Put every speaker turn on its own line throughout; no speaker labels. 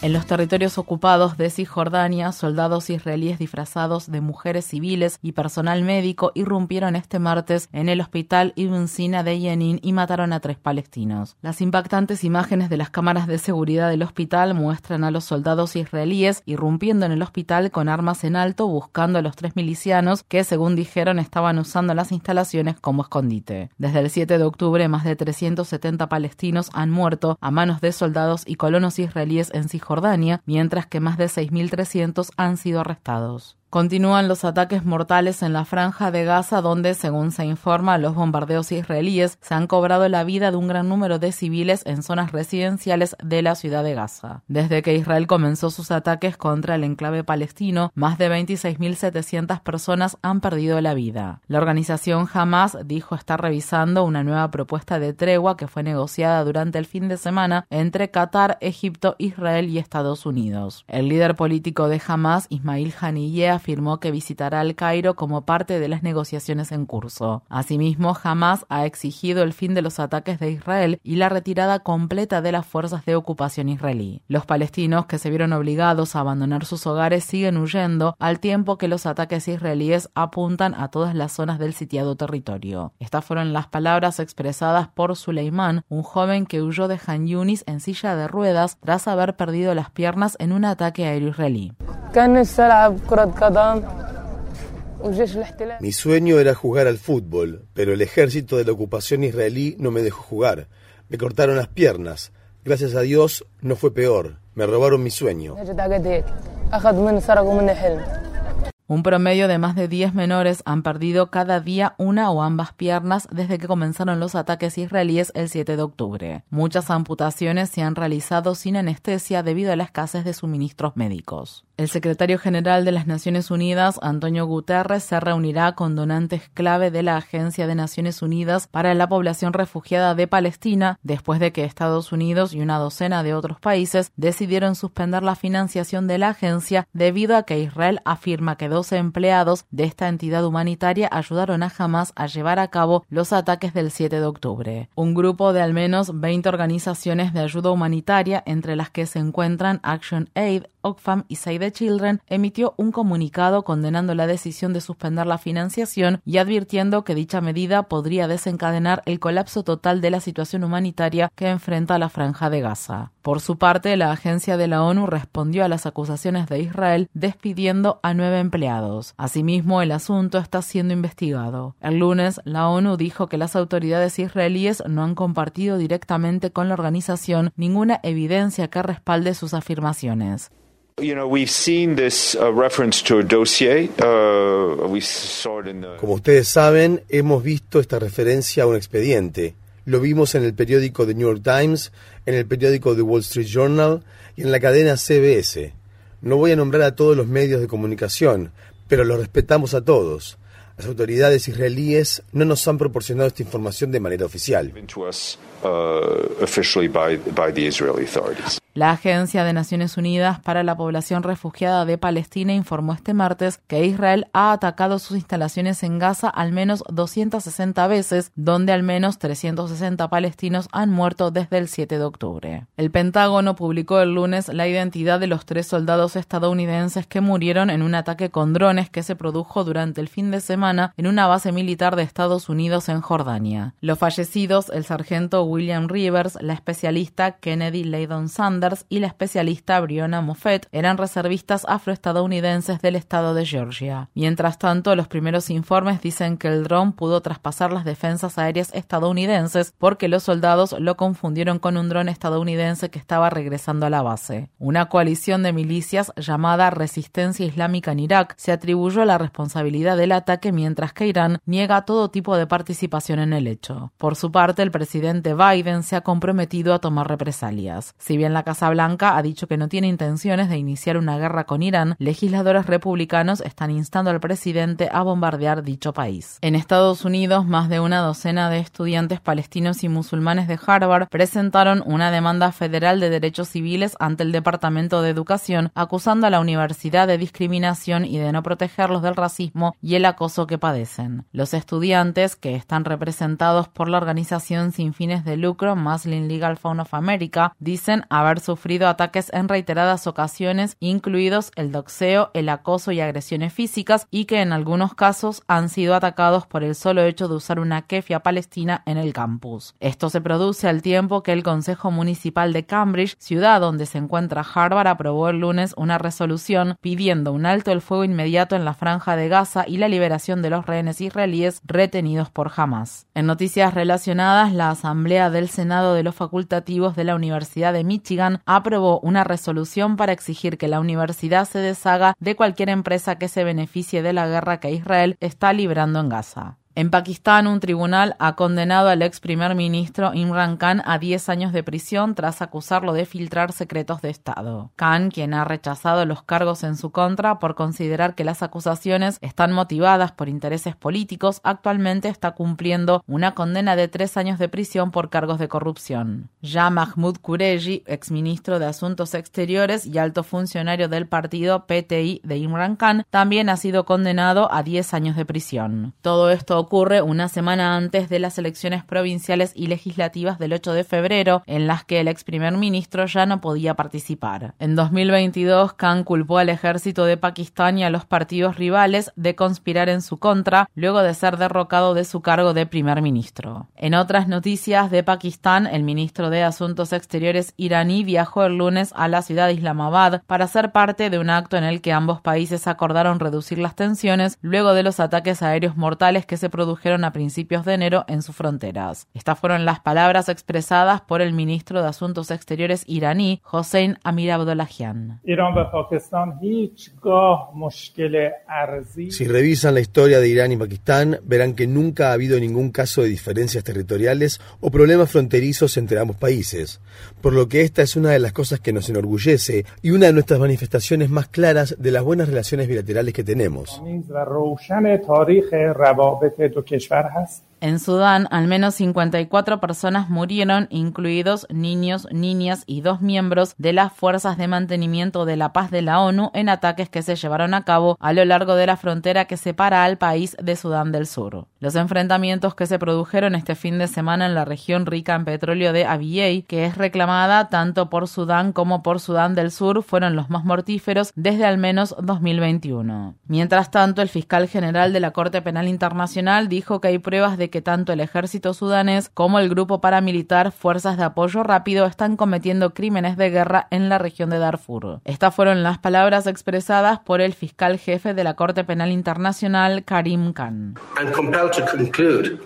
En los territorios ocupados de Cisjordania, soldados israelíes disfrazados de mujeres civiles y personal médico irrumpieron este martes en el hospital Ibn Sina de Yenin y mataron a tres palestinos. Las impactantes imágenes de las cámaras de seguridad del hospital muestran a los soldados israelíes irrumpiendo en el hospital con armas en alto buscando a los tres milicianos que, según dijeron, estaban usando las instalaciones como escondite. Desde el 7 de octubre, más de 370 palestinos han muerto a manos de soldados y colonos israelíes en Cisjordania Jordania, mientras que más de 6.300 han sido arrestados. Continúan los ataques mortales en la franja de Gaza, donde, según se informa, los bombardeos israelíes se han cobrado la vida de un gran número de civiles en zonas residenciales de la ciudad de Gaza. Desde que Israel comenzó sus ataques contra el enclave palestino, más de 26.700 personas han perdido la vida. La organización Hamas dijo estar revisando una nueva propuesta de tregua que fue negociada durante el fin de semana entre Qatar, Egipto, Israel y Estados Unidos. El líder político de Hamas, Ismail Haniyeh, afirmó que visitará el Cairo como parte de las negociaciones en curso. Asimismo, Hamas ha exigido el fin de los ataques de Israel y la retirada completa de las fuerzas de ocupación israelí. Los palestinos que se vieron obligados a abandonar sus hogares siguen huyendo al tiempo que los ataques israelíes apuntan a todas las zonas del sitiado territorio. Estas fueron las palabras expresadas por Suleiman, un joven que huyó de Han Yunis en silla de ruedas tras haber perdido las piernas en un ataque aéreo israelí.
Mi sueño era jugar al fútbol, pero el ejército de la ocupación israelí no me dejó jugar. Me cortaron las piernas. Gracias a Dios no fue peor. Me robaron mi sueño.
Un promedio de más de 10 menores han perdido cada día una o ambas piernas desde que comenzaron los ataques israelíes el 7 de octubre. Muchas amputaciones se han realizado sin anestesia debido a la escasez de suministros médicos. El secretario general de las Naciones Unidas, Antonio Guterres, se reunirá con donantes clave de la Agencia de Naciones Unidas para la Población Refugiada de Palestina después de que Estados Unidos y una docena de otros países decidieron suspender la financiación de la agencia debido a que Israel afirma que 12 empleados de esta entidad humanitaria ayudaron a Hamas a llevar a cabo los ataques del 7 de octubre. Un grupo de al menos 20 organizaciones de ayuda humanitaria, entre las que se encuentran Action Aid, Oxfam y Save the Children emitió un comunicado condenando la decisión de suspender la financiación y advirtiendo que dicha medida podría desencadenar el colapso total de la situación humanitaria que enfrenta la franja de Gaza. Por su parte, la agencia de la ONU respondió a las acusaciones de Israel despidiendo a nueve empleados. Asimismo, el asunto está siendo investigado. El lunes, la ONU dijo que las autoridades israelíes no han compartido directamente con la organización ninguna evidencia que respalde sus afirmaciones.
Como ustedes saben, hemos visto esta referencia a un expediente. Lo vimos en el periódico The New York Times, en el periódico The Wall Street Journal y en la cadena CBS. No voy a nombrar a todos los medios de comunicación, pero los respetamos a todos. Las autoridades israelíes no nos han proporcionado esta información de manera oficial.
La Agencia de Naciones Unidas para la Población Refugiada de Palestina informó este martes que Israel ha atacado sus instalaciones en Gaza al menos 260 veces, donde al menos 360 palestinos han muerto desde el 7 de octubre. El Pentágono publicó el lunes la identidad de los tres soldados estadounidenses que murieron en un ataque con drones que se produjo durante el fin de semana en una base militar de Estados Unidos en Jordania. Los fallecidos, el sargento William Rivers, la especialista Kennedy Leydon Sanders y la especialista Brianna Moffett, eran reservistas afroestadounidenses del estado de Georgia. Mientras tanto, los primeros informes dicen que el dron pudo traspasar las defensas aéreas estadounidenses porque los soldados lo confundieron con un dron estadounidense que estaba regresando a la base. Una coalición de milicias llamada Resistencia Islámica en Irak se atribuyó la responsabilidad del ataque mientras que Irán niega todo tipo de participación en el hecho. Por su parte, el presidente Biden se ha comprometido a tomar represalias. Si bien la Casa Blanca ha dicho que no tiene intenciones de iniciar una guerra con Irán, legisladores republicanos están instando al presidente a bombardear dicho país. En Estados Unidos, más de una docena de estudiantes palestinos y musulmanes de Harvard presentaron una demanda federal de derechos civiles ante el Departamento de Educación, acusando a la universidad de discriminación y de no protegerlos del racismo y el acoso que padecen. Los estudiantes, que están representados por la organización sin fines de lucro Muslim Legal Fund of America, dicen haber sufrido ataques en reiteradas ocasiones, incluidos el doxeo, el acoso y agresiones físicas, y que en algunos casos han sido atacados por el solo hecho de usar una kefia palestina en el campus. Esto se produce al tiempo que el Consejo Municipal de Cambridge, ciudad donde se encuentra Harvard, aprobó el lunes una resolución pidiendo un alto el fuego inmediato en la franja de Gaza y la liberación de los rehenes israelíes retenidos por Hamas. En noticias relacionadas, la Asamblea del Senado de los Facultativos de la Universidad de Michigan aprobó una resolución para exigir que la universidad se deshaga de cualquier empresa que se beneficie de la guerra que Israel está librando en Gaza. En Pakistán, un tribunal ha condenado al ex primer ministro Imran Khan a 10 años de prisión tras acusarlo de filtrar secretos de Estado. Khan, quien ha rechazado los cargos en su contra por considerar que las acusaciones están motivadas por intereses políticos, actualmente está cumpliendo una condena de tres años de prisión por cargos de corrupción. Ya Mahmoud Qureshi, ministro de Asuntos Exteriores y alto funcionario del partido PTI de Imran Khan, también ha sido condenado a 10 años de prisión. Todo esto ocurre una semana antes de las elecciones provinciales y legislativas del 8 de febrero, en las que el ex primer ministro ya no podía participar. En 2022, Khan culpó al ejército de Pakistán y a los partidos rivales de conspirar en su contra, luego de ser derrocado de su cargo de primer ministro. En otras noticias de Pakistán, el ministro de Asuntos Exteriores iraní viajó el lunes a la ciudad de Islamabad para ser parte de un acto en el que ambos países acordaron reducir las tensiones luego de los ataques aéreos mortales que se produjeron a principios de enero en sus fronteras. Estas fueron las palabras expresadas por el ministro de Asuntos Exteriores iraní, Hossein Amir Abdollahian.
Si revisan la historia de Irán y Pakistán, verán que nunca ha habido ningún caso de diferencias territoriales o problemas fronterizos entre ambos países, por lo que esta es una de las cosas que nos enorgullece y una de nuestras manifestaciones más claras de las buenas relaciones bilaterales que tenemos.
En Sudán, al menos 54 personas murieron, incluidos niños, niñas y dos miembros de las fuerzas de mantenimiento de la paz de la ONU en ataques que se llevaron a cabo a lo largo de la frontera que separa al país de Sudán del Sur. Los enfrentamientos que se produjeron este fin de semana en la región rica en petróleo de Abyei, que es reclamada tanto por Sudán como por Sudán del Sur, fueron los más mortíferos desde al menos 2021. Mientras tanto, el fiscal general de la Corte Penal Internacional dijo que hay pruebas de que tanto el ejército sudanés como el grupo paramilitar Fuerzas de Apoyo Rápido están cometiendo crímenes de guerra en la región de Darfur. Estas fueron las palabras expresadas por el fiscal jefe de la Corte Penal Internacional, Karim Khan.
to conclude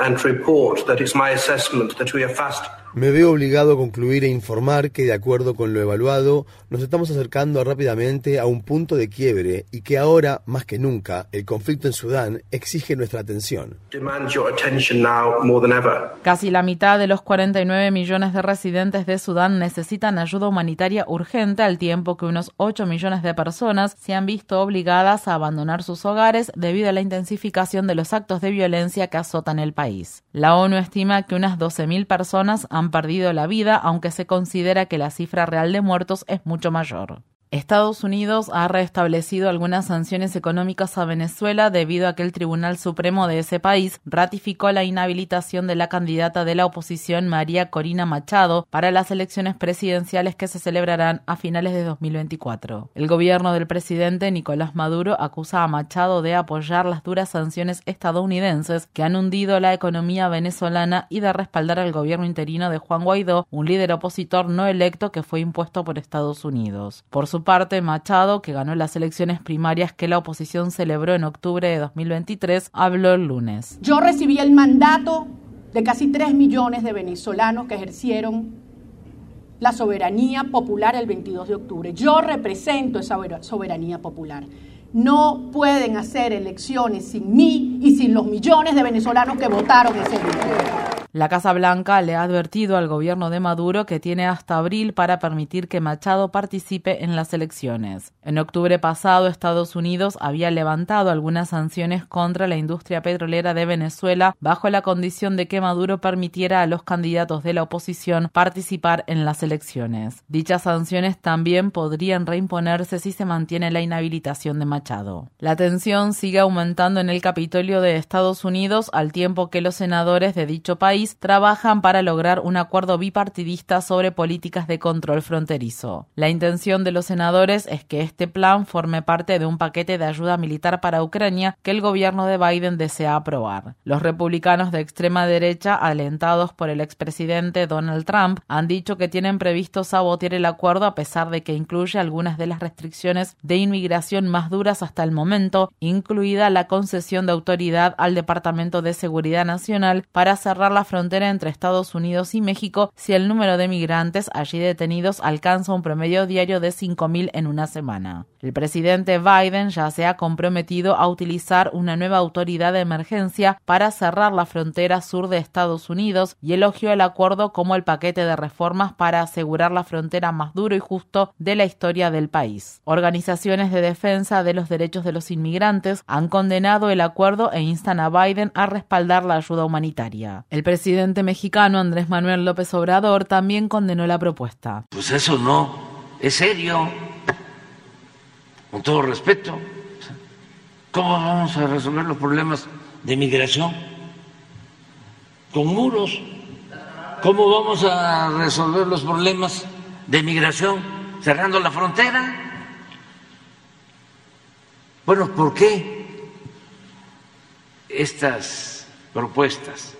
and report that it's my assessment that we are fast
Me veo obligado a concluir e informar que, de acuerdo con lo evaluado, nos estamos acercando rápidamente a un punto de quiebre y que ahora, más que nunca, el conflicto en Sudán exige nuestra atención.
Casi la mitad de los 49 millones de residentes de Sudán necesitan ayuda humanitaria urgente al tiempo que unos 8 millones de personas se han visto obligadas a abandonar sus hogares debido a la intensificación de los actos de violencia que azotan el país. La ONU estima que unas 12.000 personas han perdido la vida, aunque se considera que la cifra real de muertos es mucho mayor. Estados Unidos ha restablecido algunas sanciones económicas a Venezuela debido a que el Tribunal Supremo de ese país ratificó la inhabilitación de la candidata de la oposición María Corina Machado para las elecciones presidenciales que se celebrarán a finales de 2024. El gobierno del presidente Nicolás Maduro acusa a Machado de apoyar las duras sanciones estadounidenses que han hundido la economía venezolana y de respaldar al gobierno interino de Juan Guaidó, un líder opositor no electo que fue impuesto por Estados Unidos. Por su parte, Machado, que ganó las elecciones primarias que la oposición celebró en octubre de 2023, habló el lunes.
Yo recibí el mandato de casi 3 millones de venezolanos que ejercieron la soberanía popular el 22 de octubre. Yo represento esa soberanía popular. No pueden hacer elecciones sin mí y sin los millones de venezolanos que votaron ese día.
La Casa Blanca le ha advertido al gobierno de Maduro que tiene hasta abril para permitir que Machado participe en las elecciones. En octubre pasado, Estados Unidos había levantado algunas sanciones contra la industria petrolera de Venezuela bajo la condición de que Maduro permitiera a los candidatos de la oposición participar en las elecciones. Dichas sanciones también podrían reimponerse si se mantiene la inhabilitación de Machado. La tensión sigue aumentando en el Capitolio de Estados Unidos al tiempo que los senadores de dicho país trabajan para lograr un acuerdo bipartidista sobre políticas de control fronterizo. La intención de los senadores es que este plan forme parte de un paquete de ayuda militar para Ucrania que el gobierno de Biden desea aprobar. Los republicanos de extrema derecha, alentados por el expresidente Donald Trump, han dicho que tienen previsto sabotear el acuerdo a pesar de que incluye algunas de las restricciones de inmigración más duras hasta el momento, incluida la concesión de autoridad al Departamento de Seguridad Nacional para cerrar la frontera entre Estados Unidos y México si el número de migrantes allí detenidos alcanza un promedio diario de 5.000 en una semana. El presidente Biden ya se ha comprometido a utilizar una nueva autoridad de emergencia para cerrar la frontera sur de Estados Unidos y elogió el acuerdo como el paquete de reformas para asegurar la frontera más duro y justo de la historia del país. Organizaciones de defensa de los derechos de los inmigrantes han condenado el acuerdo e instan a Biden a respaldar la ayuda humanitaria. El presidente mexicano Andrés Manuel López Obrador también condenó la propuesta.
Pues eso no es serio, con todo respeto. ¿Cómo vamos a resolver los problemas de migración? Con muros. ¿Cómo vamos a resolver los problemas de migración cerrando la frontera? Bueno, ¿por qué estas propuestas?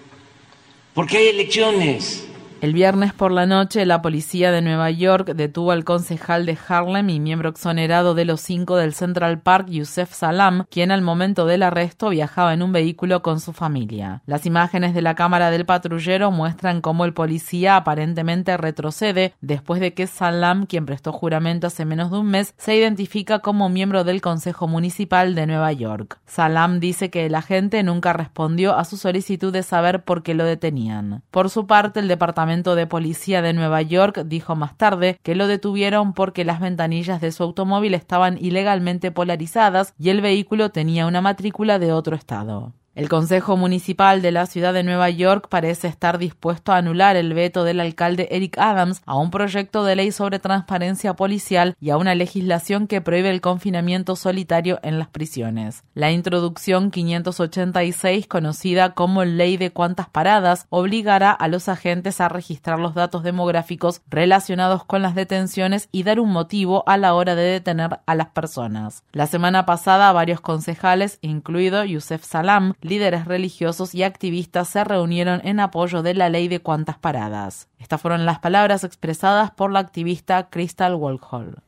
Porque hay elecciones.
El viernes por la noche, la policía de Nueva York detuvo al concejal de Harlem y miembro exonerado de los cinco del Central Park, Youssef Salam, quien al momento del arresto viajaba en un vehículo con su familia. Las imágenes de la cámara del patrullero muestran cómo el policía aparentemente retrocede después de que Salam, quien prestó juramento hace menos de un mes, se identifica como miembro del Consejo Municipal de Nueva York. Salam dice que el agente nunca respondió a su solicitud de saber por qué lo detenían. Por su parte, el departamento de Policía de Nueva York dijo más tarde que lo detuvieron porque las ventanillas de su automóvil estaban ilegalmente polarizadas y el vehículo tenía una matrícula de otro estado. El Consejo Municipal de la Ciudad de Nueva York parece estar dispuesto a anular el veto del alcalde Eric Adams a un proyecto de ley sobre transparencia policial y a una legislación que prohíbe el confinamiento solitario en las prisiones. La introducción 586, conocida como Ley de Cuantas Paradas, obligará a los agentes a registrar los datos demográficos relacionados con las detenciones y dar un motivo a la hora de detener a las personas. La semana pasada, varios concejales, incluido Youssef Salam, líderes religiosos y activistas se reunieron en apoyo de la ley de cuantas paradas. Estas fueron las palabras expresadas por la activista Crystal Walhall.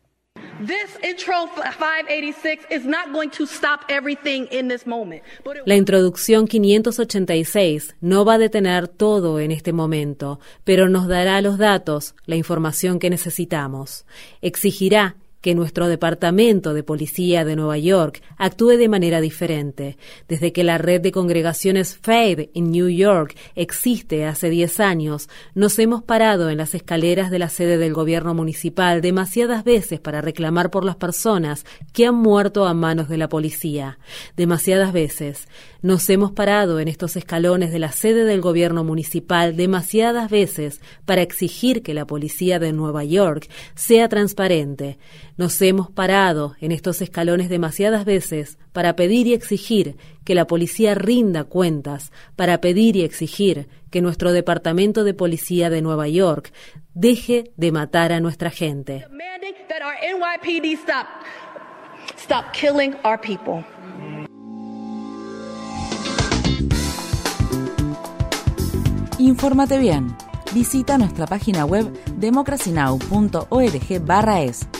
La introducción 586 no va a detener todo en este momento, pero nos dará los datos, la información que necesitamos. Exigirá que nuestro Departamento de Policía de Nueva York actúe de manera diferente. Desde que la red de congregaciones Faith en New York existe hace 10 años, nos hemos parado en las escaleras de la sede del gobierno municipal demasiadas veces para reclamar por las personas que han muerto a manos de la policía. Demasiadas veces. Nos hemos parado en estos escalones de la sede del gobierno municipal demasiadas veces para exigir que la policía de Nueva York sea transparente. Nos hemos parado en estos escalones demasiadas veces para pedir y exigir que la policía rinda cuentas, para pedir y exigir que nuestro Departamento de Policía de Nueva York deje de matar a nuestra gente.
Infórmate bien. Visita nuestra página web democracynow.org/es.